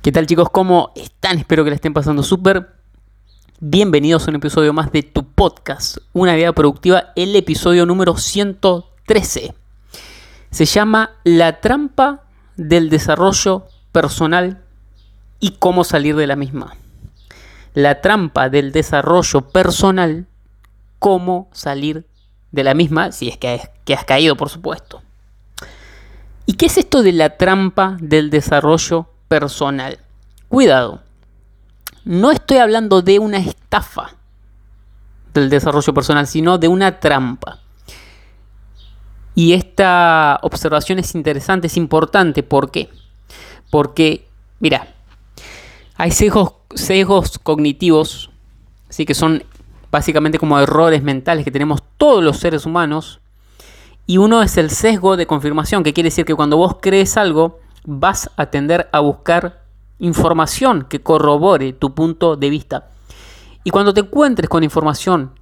¿Qué tal chicos? ¿Cómo están? Espero que le estén pasando súper. Bienvenidos a un episodio más de tu podcast, Una vida productiva, el episodio número 113. Se llama La trampa del desarrollo personal y cómo salir de la misma. La trampa del desarrollo personal, cómo salir de la misma, si es que, que has caído, por supuesto. ¿Y qué es esto de la trampa del desarrollo personal. Cuidado, no estoy hablando de una estafa del desarrollo personal, sino de una trampa. Y esta observación es interesante, es importante. ¿Por qué? Porque, mira, hay sesgos, sesgos cognitivos, ¿sí? que son básicamente como errores mentales que tenemos todos los seres humanos. Y uno es el sesgo de confirmación, que quiere decir que cuando vos crees algo, vas a tender a buscar información que corrobore tu punto de vista. Y cuando te encuentres con información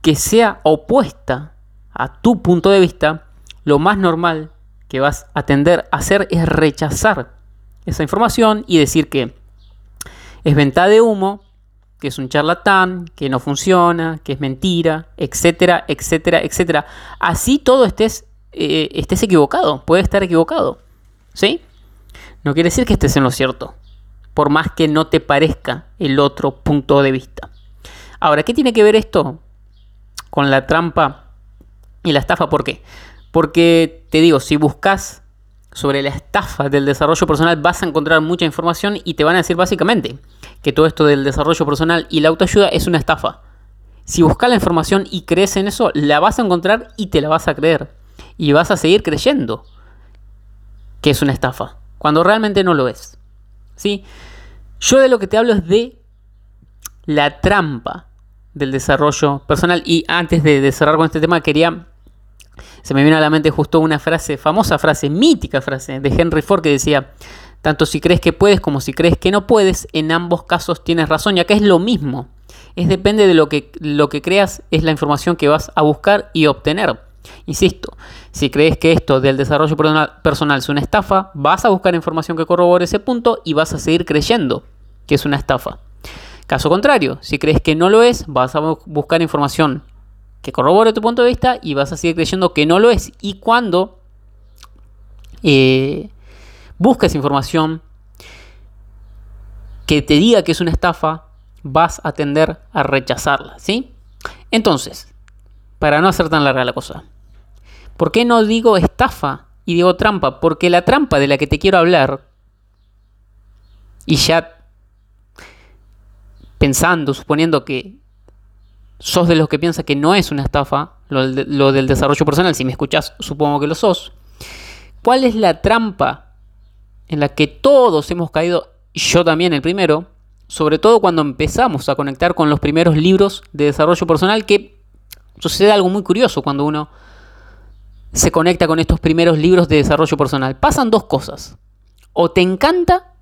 que sea opuesta a tu punto de vista, lo más normal que vas a tender a hacer es rechazar esa información y decir que es venta de humo, que es un charlatán, que no funciona, que es mentira, etcétera, etcétera, etcétera. Así todo estés, eh, estés equivocado, puede estar equivocado. ¿Sí? No quiere decir que estés en lo cierto, por más que no te parezca el otro punto de vista. Ahora, ¿qué tiene que ver esto con la trampa y la estafa? ¿Por qué? Porque te digo, si buscas sobre la estafa del desarrollo personal vas a encontrar mucha información y te van a decir básicamente que todo esto del desarrollo personal y la autoayuda es una estafa. Si buscas la información y crees en eso, la vas a encontrar y te la vas a creer. Y vas a seguir creyendo que es una estafa cuando realmente no lo es. ¿sí? Yo de lo que te hablo es de la trampa del desarrollo personal. Y antes de, cerrar con este tema, quería. Se me vino a la mente justo una frase, famosa frase, mítica frase de Henry Ford que decía: Tanto si crees que puedes como si crees que no puedes, en ambos casos tienes razón. Y acá es lo mismo. Es depende de lo que, lo que creas, es la información que vas a buscar y obtener. Insisto, si crees que esto del desarrollo personal es una estafa, vas a buscar información que corrobore ese punto y vas a seguir creyendo que es una estafa. Caso contrario, si crees que no lo es, vas a buscar información que corrobore tu punto de vista y vas a seguir creyendo que no lo es. Y cuando eh, busques información que te diga que es una estafa, vas a tender a rechazarla, ¿sí? Entonces, para no hacer tan larga la cosa, ¿Por qué no digo estafa y digo trampa? Porque la trampa de la que te quiero hablar, y ya pensando, suponiendo que sos de los que piensa que no es una estafa, lo, del desarrollo personal, si me escuchás, supongo que lo sos. ¿Cuál es la trampa en la que todos hemos caído, yo también el primero, sobre todo cuando empezamos a conectar con los primeros libros de desarrollo personal, que sucede algo muy curioso cuando uno se conecta con estos primeros libros de desarrollo personal. Pasan dos cosas. O te encanta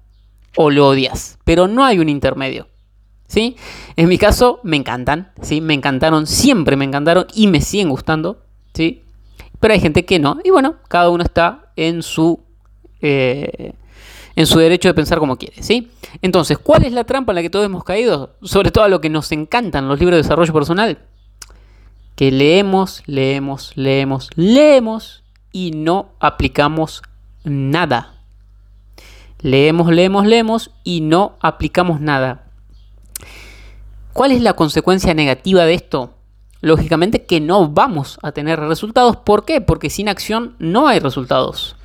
o lo odias, pero no hay un intermedio. ¿Sí? En mi caso me encantan, ¿sí? Me encantaron, siempre me encantaron y me siguen gustando, ¿sí? Pero hay gente que no. Y bueno, cada uno está en su, eh, en su derecho de pensar como quiere, ¿sí? Entonces, ¿cuál es la trampa en la que todos hemos caído? Sobre todo a lo que nos encantan los libros de desarrollo personal que leemos, leemos, leemos, leemos y no aplicamos nada. Leemos, leemos, leemos y no aplicamos nada. ¿Cuál es la consecuencia negativa de esto? Lógicamente que no vamos a tener resultados. ¿Por qué? Porque sin acción no hay resultados.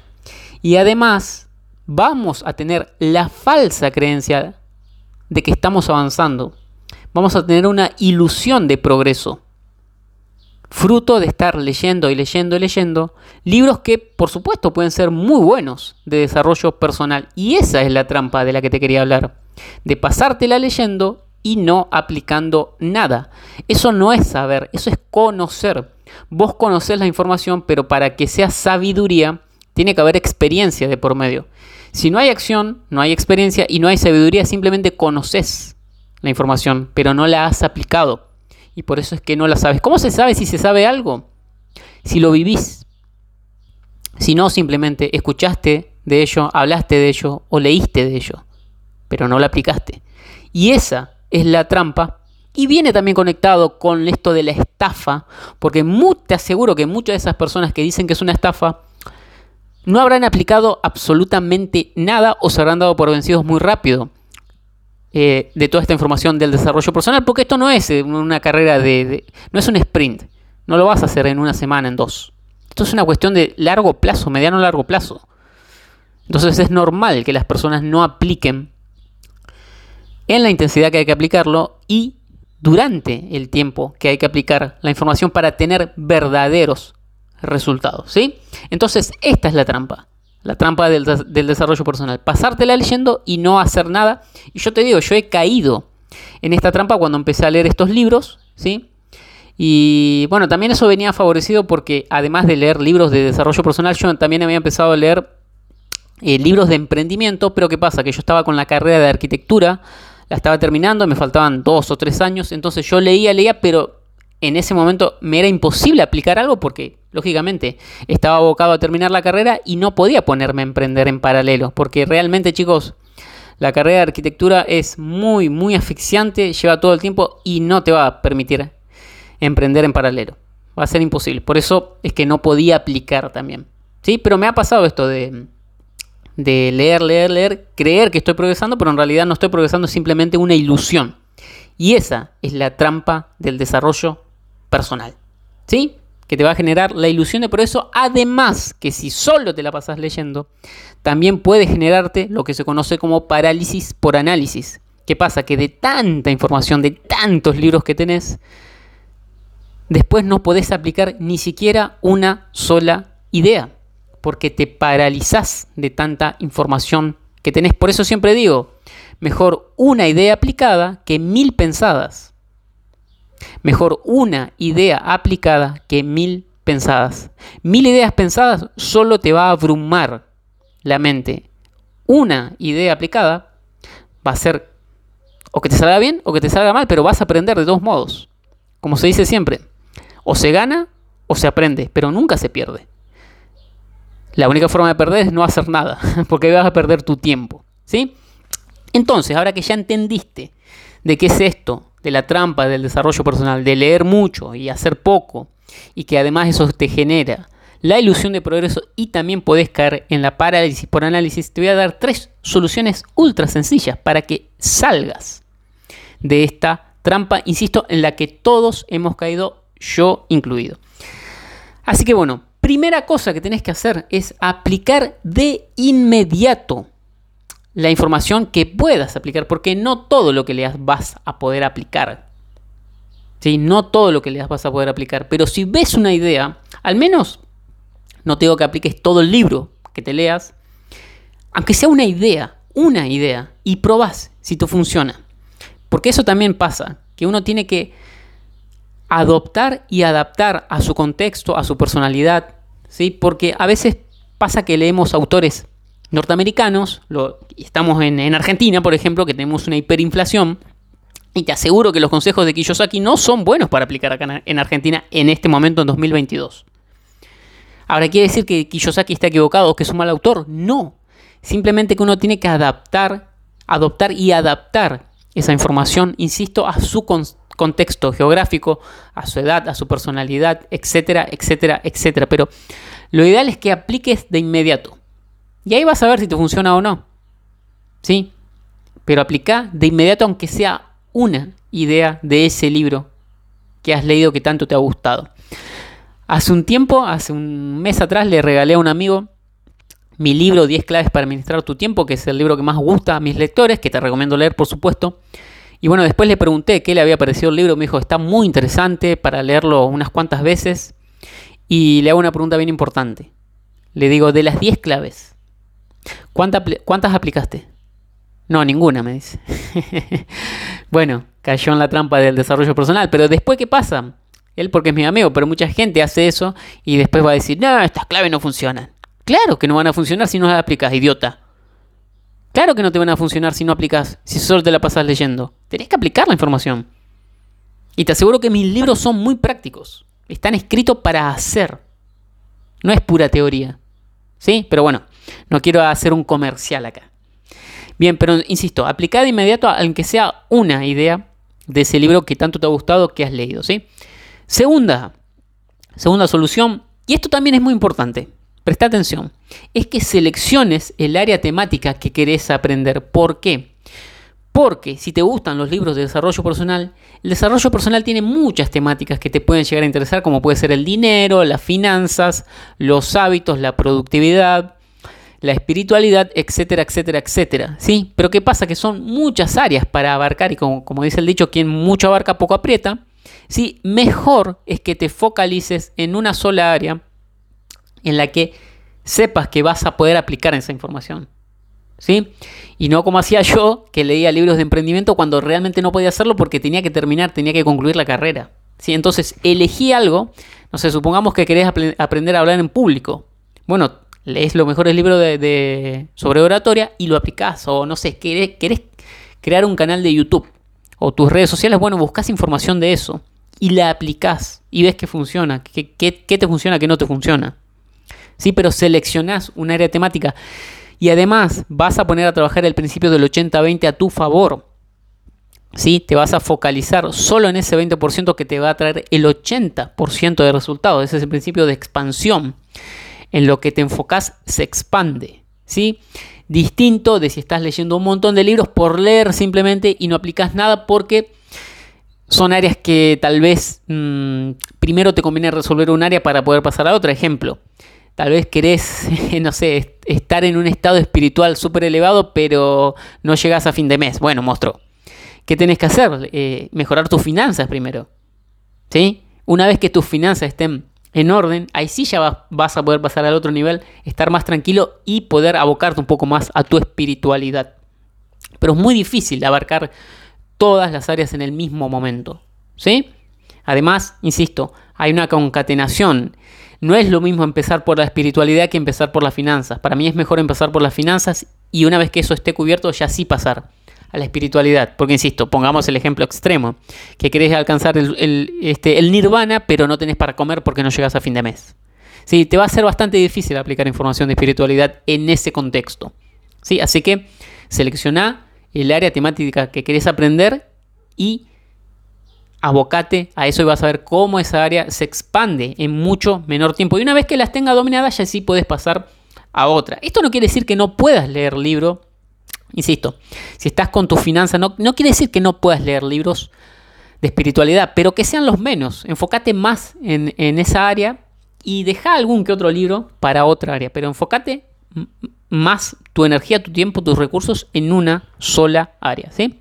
Y además vamos a tener la falsa creencia de que estamos avanzando. Vamos a tener una ilusión de progreso fruto de estar leyendo y leyendo y leyendo libros que por supuesto pueden ser muy buenos de desarrollo personal. Y esa es la trampa de la que te quería hablar. de pasártela leyendo y no aplicando nada. Eso no es saber, eso es conocer. Vos conocés la información, pero para que sea sabiduría, tiene que haber experiencia de por medio. Si no hay acción, no hay experiencia y no hay sabiduría, simplemente conoces la información, pero no la has aplicado. Y por eso es que no la sabes. ¿Cómo se sabe si se sabe algo? Si lo vivís. Si no, simplemente escuchaste de ello, hablaste de ello o leíste de ello, pero no lo aplicaste. Y esa es la trampa. Y viene también conectado con esto de la estafa, porque te aseguro que muchas de esas personas que dicen que es una estafa no habrán aplicado absolutamente nada o se habrán dado por vencidos muy rápido eh, de toda esta información del desarrollo personal, porque esto no es eh, una carrera de, no es un sprint, no lo vas a hacer en una semana, en dos. Esto es una cuestión de largo plazo, mediano largo plazo. Entonces es normal que las personas no apliquen en la intensidad que hay que aplicarlo y durante el tiempo que hay que aplicar la información para tener verdaderos resultados, ¿sí? Entonces, esta es la trampa. La trampa del, desarrollo personal. Pasártela leyendo y no hacer nada. Y yo te digo, yo he caído en esta trampa cuando empecé a leer estos libros, ¿sí? Y bueno, también eso venía favorecido porque además de leer libros de desarrollo personal, yo también había empezado a leer eh, libros de emprendimiento, pero ¿qué pasa? Que yo estaba con la carrera de arquitectura, la estaba terminando, me faltaban dos o tres años, entonces yo leía, leía, pero en ese momento me era imposible aplicar algo porque, lógicamente, estaba abocado a terminar la carrera y no podía ponerme a emprender en paralelo. Porque realmente, chicos, la carrera de arquitectura es muy, muy asfixiante, lleva todo el tiempo y no te va a permitir emprender en paralelo. Va a ser imposible. Por eso es que no podía aplicar también. ¿Sí? Pero me ha pasado esto de, de leer, leer, leer, creer que estoy progresando, pero en realidad no estoy progresando, es simplemente una ilusión. Y esa es la trampa del desarrollo personal. ¿Sí? Que te va a generar la ilusión de progreso. Además, que si solo te la pasas leyendo, también puede generarte lo que se conoce como parálisis por análisis. ¿Qué pasa? Que de tanta información, de tantos libros que tenés, después no podés aplicar ni siquiera una sola idea, porque te paralizás de tanta información que tenés. Por eso siempre digo, mejor una idea aplicada que mil pensadas. Mejor una idea aplicada que mil pensadas. Mil ideas pensadas solo te va a abrumar la mente. Una idea aplicada va a ser o que te salga bien o que te salga mal, pero vas a aprender de dos modos. Como se dice siempre, o se gana o se aprende, pero nunca se pierde. La única forma de perder es no hacer nada, porque vas a perder tu tiempo. ¿sí? Entonces, ahora que ya entendiste de qué es esto, de la trampa del desarrollo personal, de leer mucho y hacer poco, y que además eso te genera la ilusión de progreso y también podés caer en la parálisis por análisis, te voy a dar tres soluciones ultra sencillas para que salgas de esta trampa, insisto, en la que todos hemos caído, yo incluido. Así que bueno, primera cosa que tenés que hacer es aplicar de inmediato la información que puedas aplicar, porque no todo lo que leas vas a poder aplicar. ¿Sí? No todo lo que leas vas a poder aplicar, pero si ves una idea, al menos no te digo que apliques todo el libro que te leas, aunque sea una idea, una idea, y probás si te funciona. Porque eso también pasa, que uno tiene que adoptar y adaptar a su contexto, a su personalidad, ¿sí? Porque a veces pasa que leemos autores norteamericanos, estamos en, en Argentina, por ejemplo, que tenemos una hiperinflación, y te aseguro que los consejos de Kiyosaki no son buenos para aplicar acá en Argentina en este momento, en 2022. Ahora, ¿quiere decir que Kiyosaki está equivocado o que es un mal autor? No. Simplemente que uno tiene que adaptar, adoptar y adaptar esa información, insisto, a su contexto geográfico, a su edad, a su personalidad, etcétera, etcétera, etcétera. Pero lo ideal es que apliques de inmediato. Y ahí vas a ver si te funciona o no. ¿Sí? Pero aplica de inmediato aunque sea una idea de ese libro que has leído que tanto te ha gustado. Hace un tiempo, hace un mes atrás, le regalé a un amigo mi libro 10 claves para administrar tu tiempo, que es el libro que más gusta a mis lectores, que te recomiendo leer, por supuesto. Y bueno, después le pregunté qué le había parecido el libro. Me dijo, está muy interesante para leerlo unas cuantas veces. Y le hago una pregunta bien importante. Le digo, de las 10 claves, ¿Cuántas aplicaste? No, ninguna, me dice. bueno, cayó en la trampa del desarrollo personal, pero después, ¿qué pasa? Él porque es mi amigo, pero mucha gente hace eso y después va a decir, no, estas claves no funcionan. Claro que no van a funcionar si no las aplicas, idiota. Claro que no te van a funcionar si no aplicas, si solo te la pasas leyendo. Tenés que aplicar la información. Y te aseguro que mis libros son muy prácticos. Están escritos para hacer. No es pura teoría. ¿Sí? Pero bueno, no quiero hacer un comercial acá. Bien, pero insisto, aplica de inmediato aunque sea una idea de ese libro que tanto te ha gustado que has leído, ¿sí? Segunda, segunda solución, y esto también es muy importante. Presta atención. Es que selecciones el área temática que querés aprender. ¿Por qué? Porque si te gustan los libros de desarrollo personal, el desarrollo personal tiene muchas temáticas que te pueden llegar a interesar, como puede ser el dinero, las finanzas, los hábitos, la productividad, la espiritualidad, etcétera, etcétera, etcétera. ¿Sí? Pero ¿qué pasa? Que son muchas áreas para abarcar y como, como dice el dicho, quien mucho abarca poco aprieta. ¿Sí? Mejor es que te focalices en una sola área en la que sepas que vas a poder aplicar esa información. ¿Sí? Y no como hacía yo, que leía libros de emprendimiento cuando realmente no podía hacerlo porque tenía que terminar, tenía que concluir la carrera. ¿Sí? Entonces elegí algo, no sé, supongamos que querés aprender a hablar en público. Bueno, lees los mejores libros de, sobre oratoria y lo aplicás. O no sé, querés, crear un canal de YouTube o tus redes sociales, bueno, buscas información de eso y la aplicás y ves que funciona, qué, qué te funciona, qué no te funciona. ¿sí? Pero seleccionás un área temática y además vas a poner a trabajar el principio del 80-20 a tu favor. ¿sí? Te vas a focalizar solo en ese 20% que te va a traer el 80% de resultados. Ese es el principio de expansión. En lo que te enfocas se expande. ¿sí? Distinto de si estás leyendo un montón de libros por leer simplemente y no aplicas nada porque son áreas que tal vez mm, primero te conviene resolver un área para poder pasar a otra. Ejemplo, Tal vez querés, no sé, estar en un estado espiritual súper elevado, pero no llegas a fin de mes. Bueno, monstruo. ¿Qué tenés que hacer? Eh, mejorar tus finanzas primero. ¿Sí? Una vez que tus finanzas estén en orden, ahí sí ya vas a poder pasar al otro nivel, estar más tranquilo y poder abocarte un poco más a tu espiritualidad. Pero es muy difícil abarcar todas las áreas en el mismo momento. ¿Sí? Además, insisto, hay una concatenación no es lo mismo empezar por la espiritualidad que empezar por las finanzas. Para mí es mejor empezar por las finanzas y una vez que eso esté cubierto ya sí pasar a la espiritualidad. Porque insisto, pongamos el ejemplo extremo, que querés alcanzar el, este, nirvana pero no tenés para comer porque no llegas a fin de mes. Sí, te va a ser bastante difícil aplicar información de espiritualidad en ese contexto. ¿Sí? Así que selecciona el área temática que querés aprender y abocate a eso y vas a ver cómo esa área se expande en mucho menor tiempo. Y una vez que las tenga dominadas, ya sí puedes pasar a otra. Esto no quiere decir que no puedas leer libro. Insisto, si estás con tu finanza, no, quiere decir que no puedas leer libros de espiritualidad, pero que sean los menos. Enfócate más en, en esa área y deja algún que otro libro para otra área, pero enfócate más tu energía, tu tiempo, tus recursos en una sola área, ¿sí?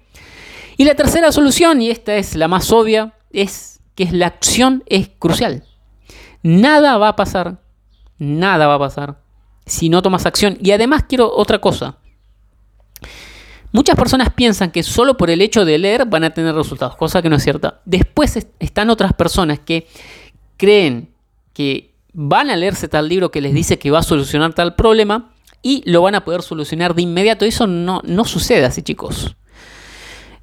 Y la tercera solución, y esta es la más obvia, es que la acción es crucial. Nada va a pasar, nada va a pasar si no tomas acción. Y además quiero otra cosa. Muchas personas piensan que solo por el hecho de leer van a tener resultados, cosa que no es cierta. Después están otras personas que creen que van a leerse tal libro que les dice que va a solucionar tal problema y lo van a poder solucionar de inmediato. Eso no, sucede así, chicos.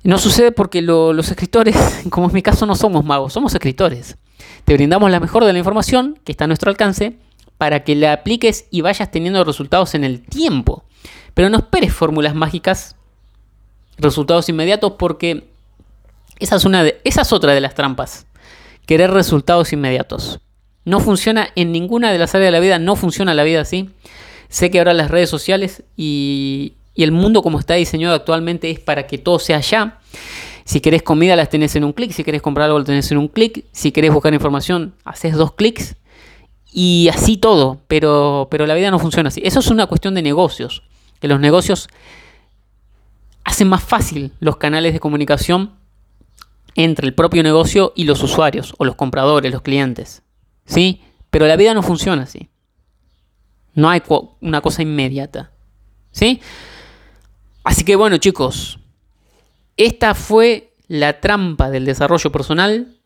No sucede porque los escritores, como es mi caso, no somos magos, somos escritores. Te brindamos la mejor de la información que está a nuestro alcance para que la apliques y vayas teniendo resultados en el tiempo. Pero no esperes fórmulas mágicas, resultados inmediatos, porque esa es, una de, esa es otra de las trampas. Querer resultados inmediatos. No funciona en ninguna de las áreas de la vida, no funciona la vida así. Sé que ahora las redes sociales y, y el mundo como está diseñado actualmente es para que todo sea ya. Si querés comida las tenés en un clic, si querés comprar algo lo tenés en un clic, si querés buscar información haces dos clics y así todo, pero, pero la vida no funciona así. Eso es una cuestión de negocios, que los negocios hacen más fácil los canales de comunicación entre el propio negocio y los usuarios o los compradores, los clientes. ¿Sí? Pero la vida no funciona así. No hay una cosa inmediata. ¿Sí? Así que bueno chicos, esta fue la trampa del desarrollo personal,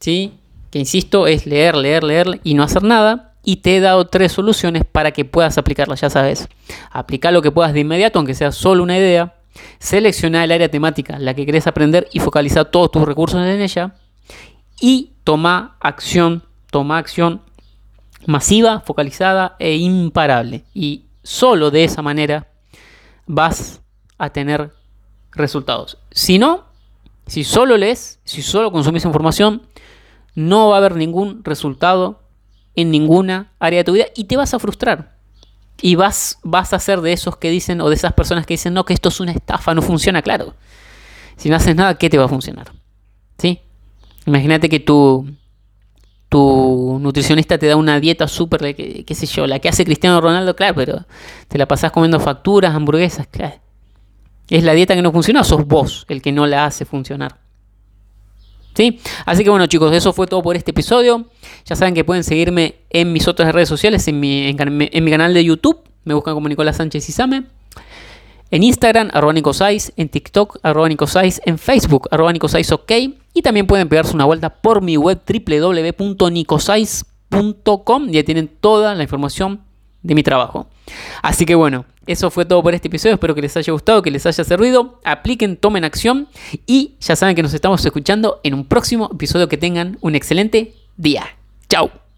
¿sí? que insisto es leer, leer, leer y no hacer nada. Y te he dado tres soluciones para que puedas aplicarlas, ya sabes. Aplica lo que puedas de inmediato, aunque sea solo una idea. Selecciona el área temática, la que querés aprender y focaliza todos tus recursos en ella. Y toma acción, toma acción masiva, focalizada e imparable. Y solo de esa manera vas a tener resultados. Si no, si solo lees, si solo consumís información, no va a haber ningún resultado en ninguna área de tu vida y te vas a frustrar. Y vas, vas a ser de esos que dicen, o de esas personas que dicen, no, que esto es una estafa, no funciona, claro. Si no haces nada, ¿qué te va a funcionar? ¿Sí? Imagínate que tu, tu nutricionista te da una dieta súper, qué, qué sé yo, la que hace Cristiano Ronaldo, claro, pero te la pasás comiendo facturas, hamburguesas, claro. Es la dieta que no funciona, o sos vos el que no la hace funcionar. ¿Sí? Así que bueno chicos, eso fue todo por este episodio. Ya saben que pueden seguirme en mis otras redes sociales, en mi, en, mi canal de YouTube, me buscan como Nicolás Sánchez Isame. En Instagram, arroba Nicosais, en TikTok, arroba Nicosais, en Facebook, arroba Nicosais OK. Y también pueden pegarse una vuelta por mi web www.nicosais.com. Ya tienen toda la información de mi trabajo. Así que bueno, eso fue todo por este episodio. Espero que les haya gustado, que les haya servido. Apliquen, tomen acción y ya saben que nos estamos escuchando en un próximo episodio. Que tengan un excelente día. Chao.